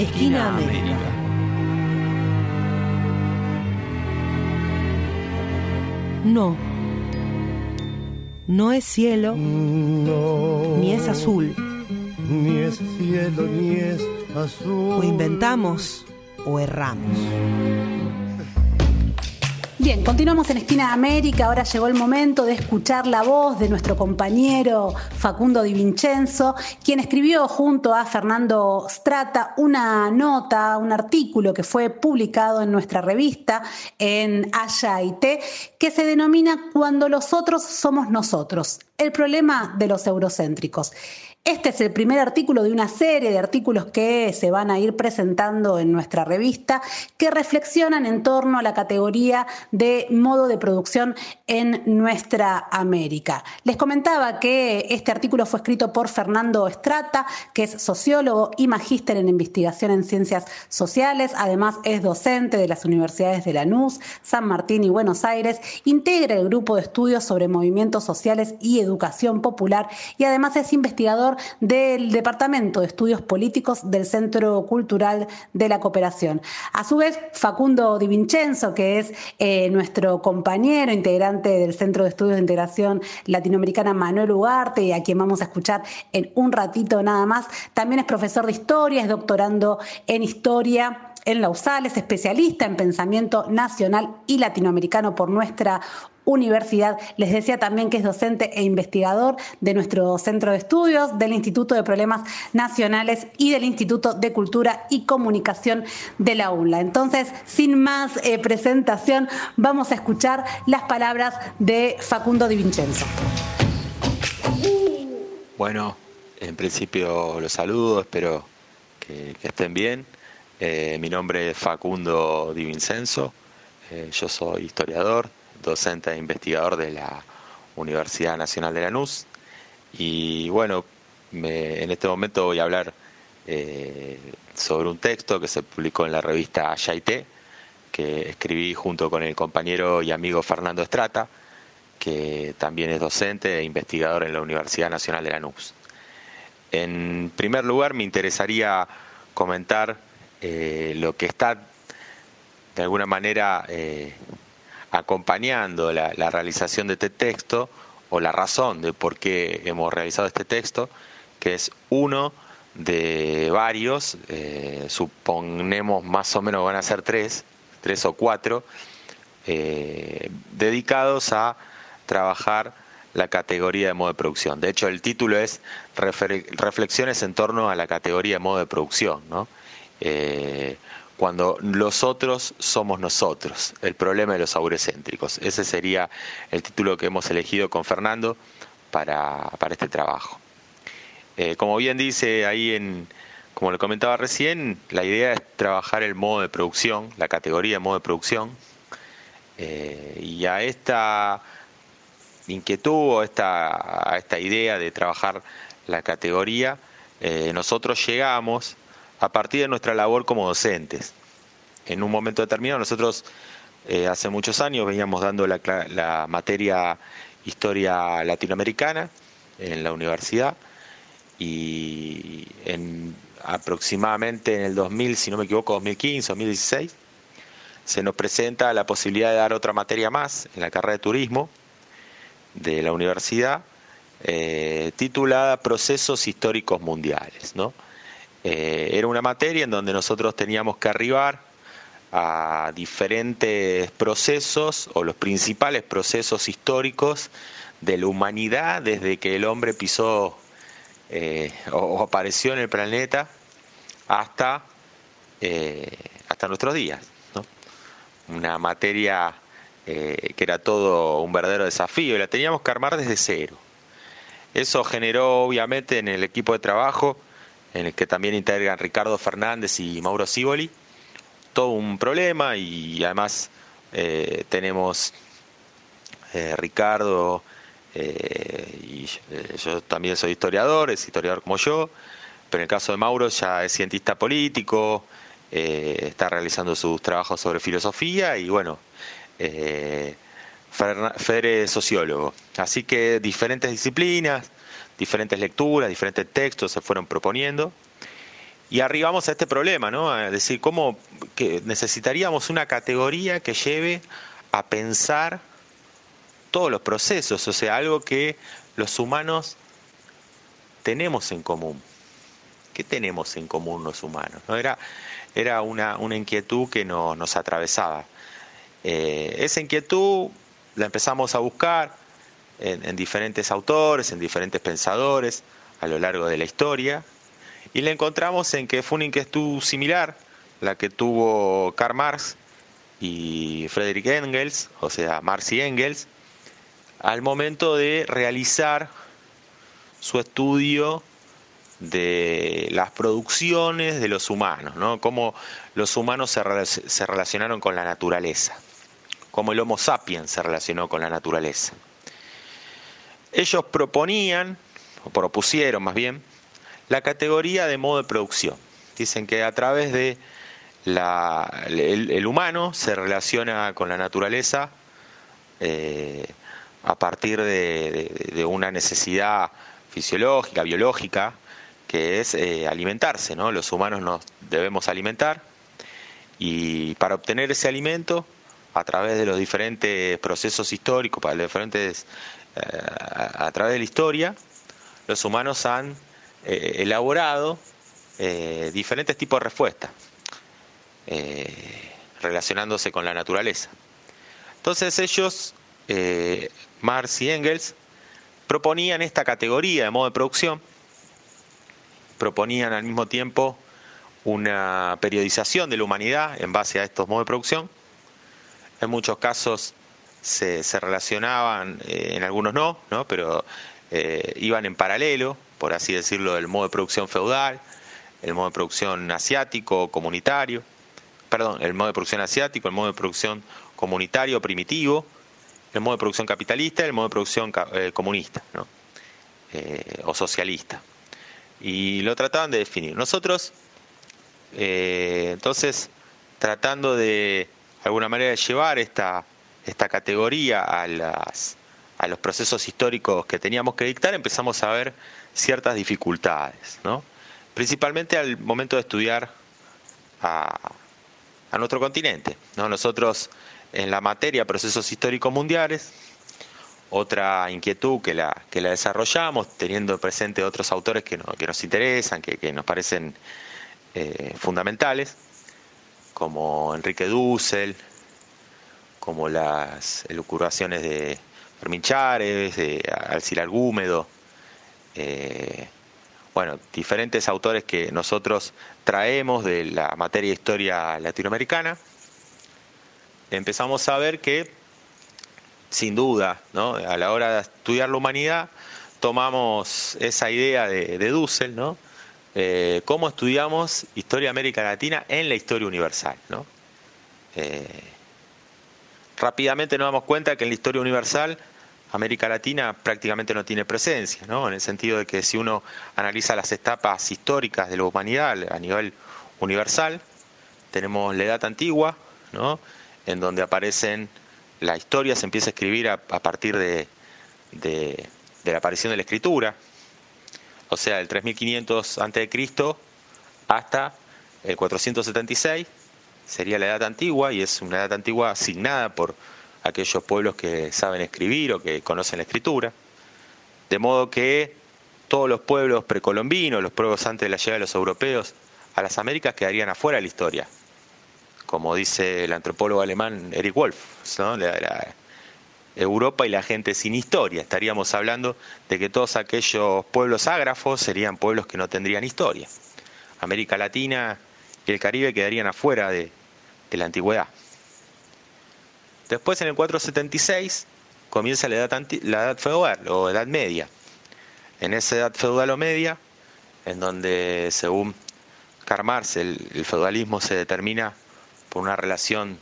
Esquina América. No. No es cielo, ni es azul. Ni es cielo, ni es azul. O inventamos o erramos. Bien, continuamos en Esquina de América. Ahora llegó el momento de escuchar la voz de nuestro compañero Facundo Di Vincenzo, quien escribió junto a Fernando Strata una nota, un artículo que fue publicado en nuestra revista en Haya que se denomina Cuando los otros somos nosotros, el problema de los eurocéntricos. Este es el primer artículo de una serie de artículos que se van a ir presentando en nuestra revista que reflexionan en torno a la categoría de modo de producción en nuestra América. Les comentaba que este artículo fue escrito por Fernando Estrata, que es sociólogo y magíster en investigación en ciencias sociales, además es docente de las universidades de Lanús, San Martín y Buenos Aires, integra el grupo de estudios sobre movimientos sociales y educación popular y además es investigador del Departamento de Estudios Políticos del Centro Cultural de la Cooperación. A su vez, Facundo Di Vincenzo, que es eh, nuestro compañero, integrante del Centro de Estudios de Integración Latinoamericana Manuel Ugarte, y a quien vamos a escuchar en un ratito nada más, también es profesor de historia, es doctorando en historia en la USAL, es especialista en pensamiento nacional y latinoamericano por nuestra universidad. Les decía también que es docente e investigador de nuestro centro de estudios, del Instituto de Problemas Nacionales y del Instituto de Cultura y Comunicación de la UNLA. Entonces, sin más eh, presentación, vamos a escuchar las palabras de Facundo Di Vincenzo. Bueno, en principio los saludo, espero que, estén bien. Eh, mi nombre es Facundo Di Vincenzo, eh, yo soy historiador, docente e investigador de la Universidad Nacional de Lanús. Y bueno, en este momento voy a hablar eh, sobre un texto que se publicó en la revista Yaité, que escribí junto con el compañero y amigo Fernando Estrata, que también es docente e investigador en la Universidad Nacional de Lanús. En primer lugar, me interesaría comentar eh, lo que está de alguna manera eh, acompañando la, realización de este texto o la razón de por qué hemos realizado este texto, que es uno de varios, eh, suponemos más o menos van a ser tres, tres o cuatro, dedicados a trabajar la categoría de modo de producción. De hecho, el título es Reflexiones en torno a la categoría de modo de producción. ¿no? Eh, cuando los otros somos nosotros, el problema de los aurecéntricos. Ese sería el título que hemos elegido con Fernando para, este trabajo. Eh, como bien dice ahí en, como le comentaba recién, la idea es trabajar el modo de producción, la categoría de modo de producción, eh, y a esta inquietud o esta, a esta idea de trabajar la categoría, nosotros llegamos a partir de nuestra labor como docentes. En un momento determinado, nosotros eh, hace muchos años veníamos dando la, materia historia latinoamericana en la universidad y en aproximadamente en el 2000, si no me equivoco, 2015, 2016, se nos presenta la posibilidad de dar otra materia más en la carrera de turismo de la universidad, eh, titulada Procesos Históricos Mundiales, ¿no? Eh, era una materia en donde nosotros teníamos que arribar a diferentes procesos o los principales procesos históricos de la humanidad desde que el hombre pisó eh, o, apareció en el planeta hasta, eh, hasta nuestros días. Una materia que era todo un verdadero desafío y la teníamos que armar desde cero. Eso generó obviamente en el equipo de trabajo en el que también integran Ricardo Fernández y Mauro Siboli, todo un problema y además eh, tenemos eh, Ricardo eh, y yo también soy historiador, es historiador como yo, pero en el caso de Mauro ya es cientista político, está realizando sus trabajos sobre filosofía y bueno, Fer es sociólogo. Así que diferentes disciplinas, diferentes lecturas, diferentes textos se fueron proponiendo y arribamos a este problema, ¿no? A decir, ¿cómo que necesitaríamos una categoría que lleve a pensar todos los procesos, o sea, algo que los humanos tenemos en común. ¿Qué tenemos en común los humanos? ¿No? Era, era una, una inquietud que nos atravesaba. Eh, esa inquietud la empezamos a buscar en, en diferentes autores, en diferentes pensadores a lo largo de la historia, y le encontramos en que fue una inquietud similar, la que tuvo Karl Marx y Friedrich Engels, o sea, Marx y Engels, al momento de realizar su estudio de las producciones de los humanos, ¿no? cómo los humanos se, se relacionaron con la naturaleza, cómo el Homo sapiens se relacionó con la naturaleza. Ellos proponían, o propusieron más bien, la categoría de modo de producción. Dicen que a través de la, el, humano se relaciona con la naturaleza eh, a partir de, una necesidad fisiológica, biológica, que es eh, alimentarse. ¿no? Los humanos nos debemos alimentar y para obtener ese alimento, a través de los diferentes procesos históricos, para los diferentes, eh, a través de la historia, los humanos han eh, elaborado eh, diferentes tipos de respuestas relacionándose con la naturaleza. Entonces ellos, Marx y Engels, proponían esta categoría de modo de producción, proponían al mismo tiempo una periodización de la humanidad en base a estos modos de producción. En muchos casos se, se relacionaban, en algunos no, ¿no? pero iban en paralelo, por así decirlo, del modo de producción feudal, el modo de producción asiático, comunitario, perdón, el modo de producción asiático, el modo de producción comunitario primitivo, el modo de producción capitalista el modo de producción eh, comunista eh, o socialista. Y lo trataban de definir. Nosotros, eh, entonces, tratando de, alguna manera de llevar esta, esta categoría a, las, a los procesos históricos que teníamos que dictar, empezamos a ver ciertas dificultades, ¿no? principalmente al momento de estudiar a, nuestro continente. ¿no? Nosotros en la materia procesos históricos mundiales, otra inquietud que la, que la desarrollamos, teniendo presente otros autores que, que nos interesan, que, que nos parecen eh, fundamentales, como Enrique Dussel, como las elucubraciones de Fermín Chávez, de Alcir Gúmedo, eh, bueno, diferentes autores que nosotros traemos de la materia de historia latinoamericana, empezamos a ver que, sin duda, ¿no? a la hora de estudiar la humanidad, tomamos esa idea de, de Dussel, ¿no? Eh, cómo estudiamos historia de América Latina en la historia universal. Eh, rápidamente nos damos cuenta que en la historia universal América Latina prácticamente no tiene presencia, ¿no? En el sentido de que si uno analiza las etapas históricas de la humanidad a nivel universal, tenemos la Edad Antigua, ¿no? En donde aparecen la historia se empieza a escribir a, partir de, de, la aparición de la escritura, o sea, el 3500 a.C. hasta el 476 sería la Edad Antigua y es una Edad Antigua asignada por aquellos pueblos que saben escribir o que conocen la escritura. De modo que todos los pueblos precolombinos, los pueblos antes de la llegada de los europeos a las Américas quedarían afuera de la historia, como dice el antropólogo alemán Eric Wolf, Europa y la gente sin historia. Estaríamos hablando de que todos aquellos pueblos ágrafos serían pueblos que no tendrían historia. América Latina y el Caribe quedarían afuera de la antigüedad. Después en el 476 comienza la edad, la edad feudal o edad media. En esa edad feudal o media, en donde según Karl Marx el, feudalismo se determina por una relación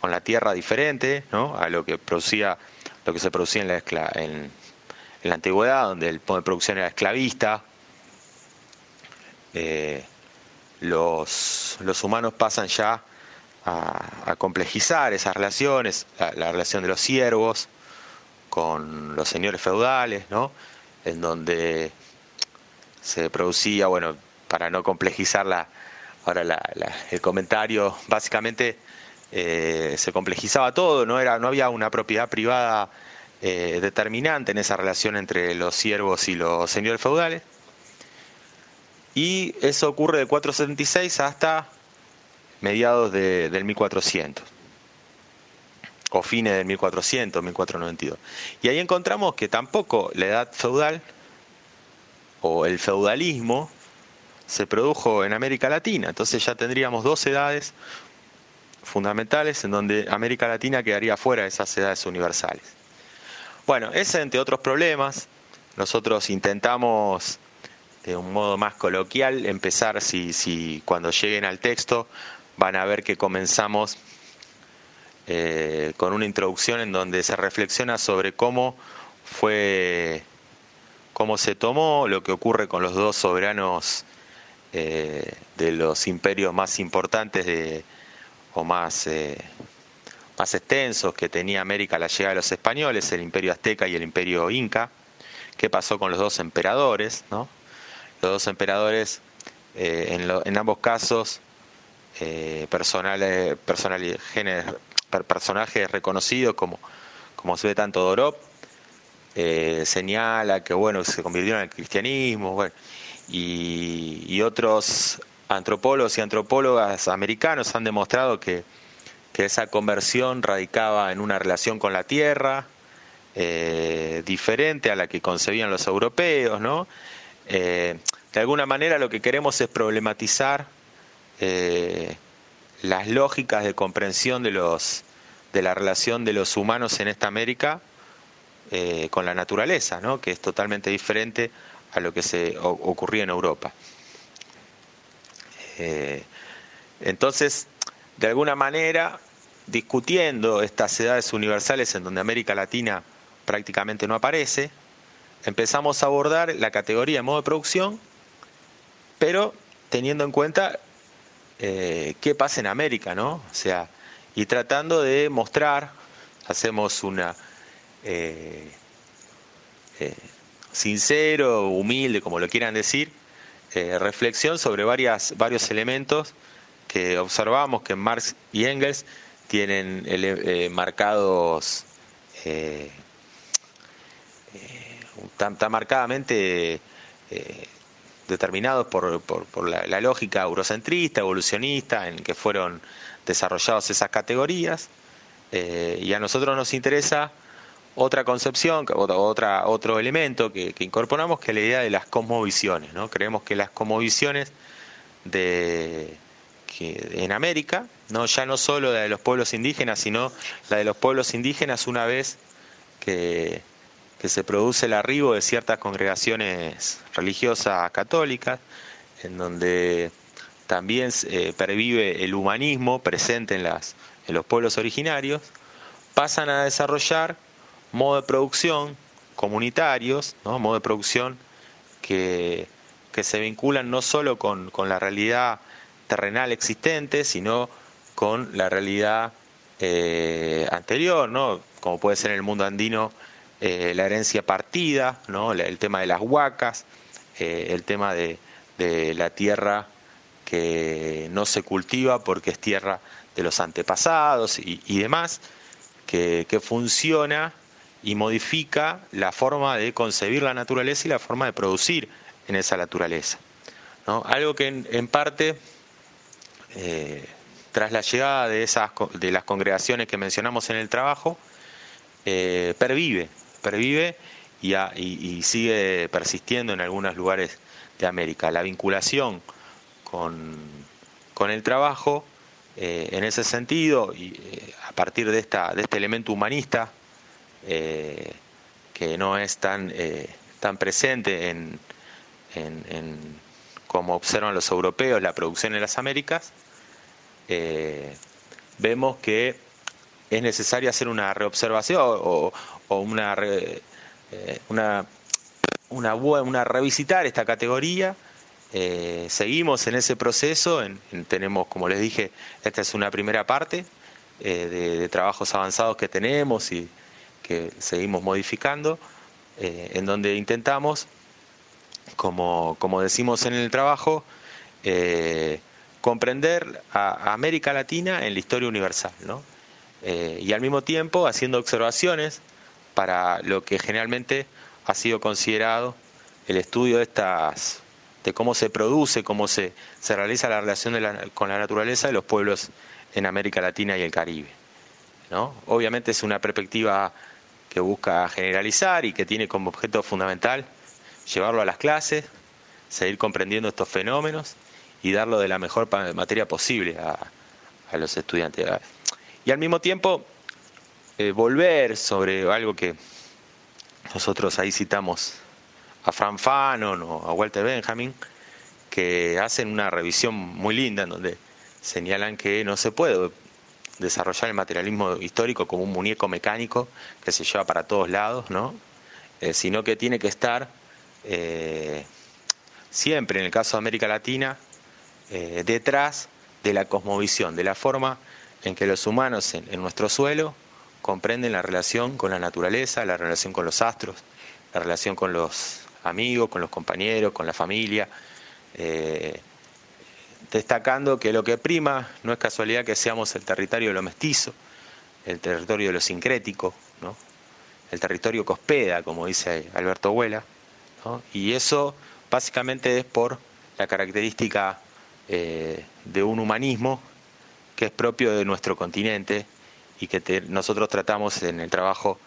con la tierra diferente ¿no? a lo que producía lo que se producía en la, la antigüedad, donde el modo de producción era esclavista. Eh, los, humanos pasan ya a, complejizar esas relaciones, la, relación de los siervos con los señores feudales, ¿no? En donde se producía, bueno, para no complejizar ahora el comentario, básicamente eh, se complejizaba todo, no, era, no había una propiedad privada eh, determinante en esa relación entre los siervos y los señores feudales. Y eso ocurre de 476 hasta mediados del 1400 o fines del 1400, 1492. Y ahí encontramos que tampoco la edad feudal o el feudalismo se produjo en América Latina. Entonces ya tendríamos dos edades fundamentales en donde América Latina quedaría fuera de esas edades universales. Bueno, ese entre otros problemas, nosotros intentamos de un modo más coloquial empezar, si, si cuando lleguen al texto van a ver que comenzamos eh, con una introducción en donde se reflexiona sobre cómo fue, cómo se tomó lo que ocurre con los dos soberanos eh, de los imperios más importantes de, más, eh, más extensos que tenía América la llegada de los españoles, el imperio azteca y el imperio inca. ¿Qué pasó con los dos emperadores? ¿no? Los dos emperadores, en, en, ambos casos, personales, personajes reconocidos como, como se ve tanto Dorop, eh, señala que bueno se convirtieron el cristianismo, y, otros antropólogos y antropólogas americanos han demostrado que, esa conversión radicaba en una relación con la tierra eh, diferente a la que concebían los europeos, ¿no? Eh, de alguna manera lo que queremos es problematizar las lógicas de comprensión de los de la relación de los humanos en esta América eh, con la naturaleza, ¿no? que es totalmente diferente a lo que se ocurría en Europa. Eh, entonces, de alguna manera, discutiendo estas edades universales en donde América Latina prácticamente no aparece, empezamos a abordar la categoría de modo de producción, pero teniendo en cuenta eh, qué pasa en América, ¿no? O sea, y tratando de mostrar, hacemos una eh, sincero, humilde, como lo quieran decir, eh, reflexión sobre varias, varios elementos que observamos que Marx y Engels tienen marcados tan, tan, marcadamente determinados por, por, la, lógica eurocentrista, evolucionista, en que fueron desarrollados esas categorías. Eh, y a nosotros nos interesa otra concepción, otra, otro elemento que, incorporamos, que es la idea de las cosmovisiones. ¿no? Creemos que las cosmovisiones de, que en América, no ya no solo la de los pueblos indígenas, sino la de los pueblos indígenas una vez que, que se produce el arribo de ciertas congregaciones religiosas católicas, en donde también eh, pervive el humanismo presente en, las, en los pueblos originarios, pasan a desarrollar modos de producción comunitarios, ¿no? modos de producción que, que, se vinculan no solo con, con, la realidad terrenal existente, sino con la realidad eh, anterior, ¿no? como puede ser en el mundo andino eh, la herencia partida, ¿no? el tema de las huacas, el tema de, de la tierra que no se cultiva porque es tierra de los antepasados y, demás, que, funciona y modifica la forma de concebir la naturaleza y la forma de producir en esa naturaleza. ¿no? Algo que en, parte, eh, tras la llegada de, esas, de las congregaciones que mencionamos en el trabajo, eh, pervive, pervive y, y sigue persistiendo en algunos lugares de América. La vinculación con, el trabajo eh, en ese sentido y a partir de, esta, de este elemento humanista eh, que no es tan, tan presente en, en, como observan los europeos la producción en las Américas, vemos que es necesario hacer una reobservación o, una, una, una, una revisitar esta categoría. Eh, seguimos en ese proceso, tenemos, como les dije, esta es una primera parte eh, de, trabajos avanzados que tenemos y que seguimos modificando, eh, en donde intentamos, como, como decimos en el trabajo, eh, comprender a, América Latina en la historia universal, ¿no? Eh, y al mismo tiempo haciendo observaciones para lo que generalmente ha sido considerado el estudio de estas de cómo se produce, cómo se, se realiza la relación con la naturaleza de los pueblos en América Latina y el Caribe. ¿no? Obviamente es una perspectiva que busca generalizar y que tiene como objeto fundamental llevarlo a las clases, seguir comprendiendo estos fenómenos y darlo de la mejor materia posible a, los estudiantes. Y al mismo tiempo, eh, volver sobre algo que nosotros ahí citamos a Fran Fanon o a Walter Benjamin, que hacen una revisión muy linda en donde señalan que no se puede desarrollar el materialismo histórico como un muñeco mecánico que se lleva para todos lados, ¿no? Eh, sino que tiene que estar eh, siempre, en el caso de América Latina, eh, detrás de la cosmovisión, de la forma en que los humanos en, nuestro suelo comprenden la relación con la naturaleza, la relación con los astros, la relación con los amigos, con los compañeros, con la familia, destacando que lo que prima no es casualidad que seamos el territorio de lo mestizo, el territorio de lo sincrético, ¿no? el territorio que hospeda, como dice Alberto Huela, y eso básicamente es por la característica eh, de un humanismo que es propio de nuestro continente y que nosotros tratamos en el trabajo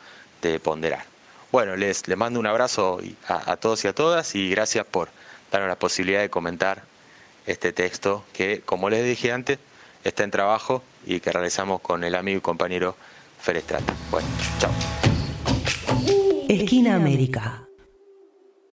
de ponderar. Bueno, les, les mando un abrazo a, a todos y a todas y gracias por darnos la posibilidad de comentar este texto que, como les dije antes, está en trabajo y que realizamos con el amigo y compañero Ferestrata. Bueno, chao. Esquina América.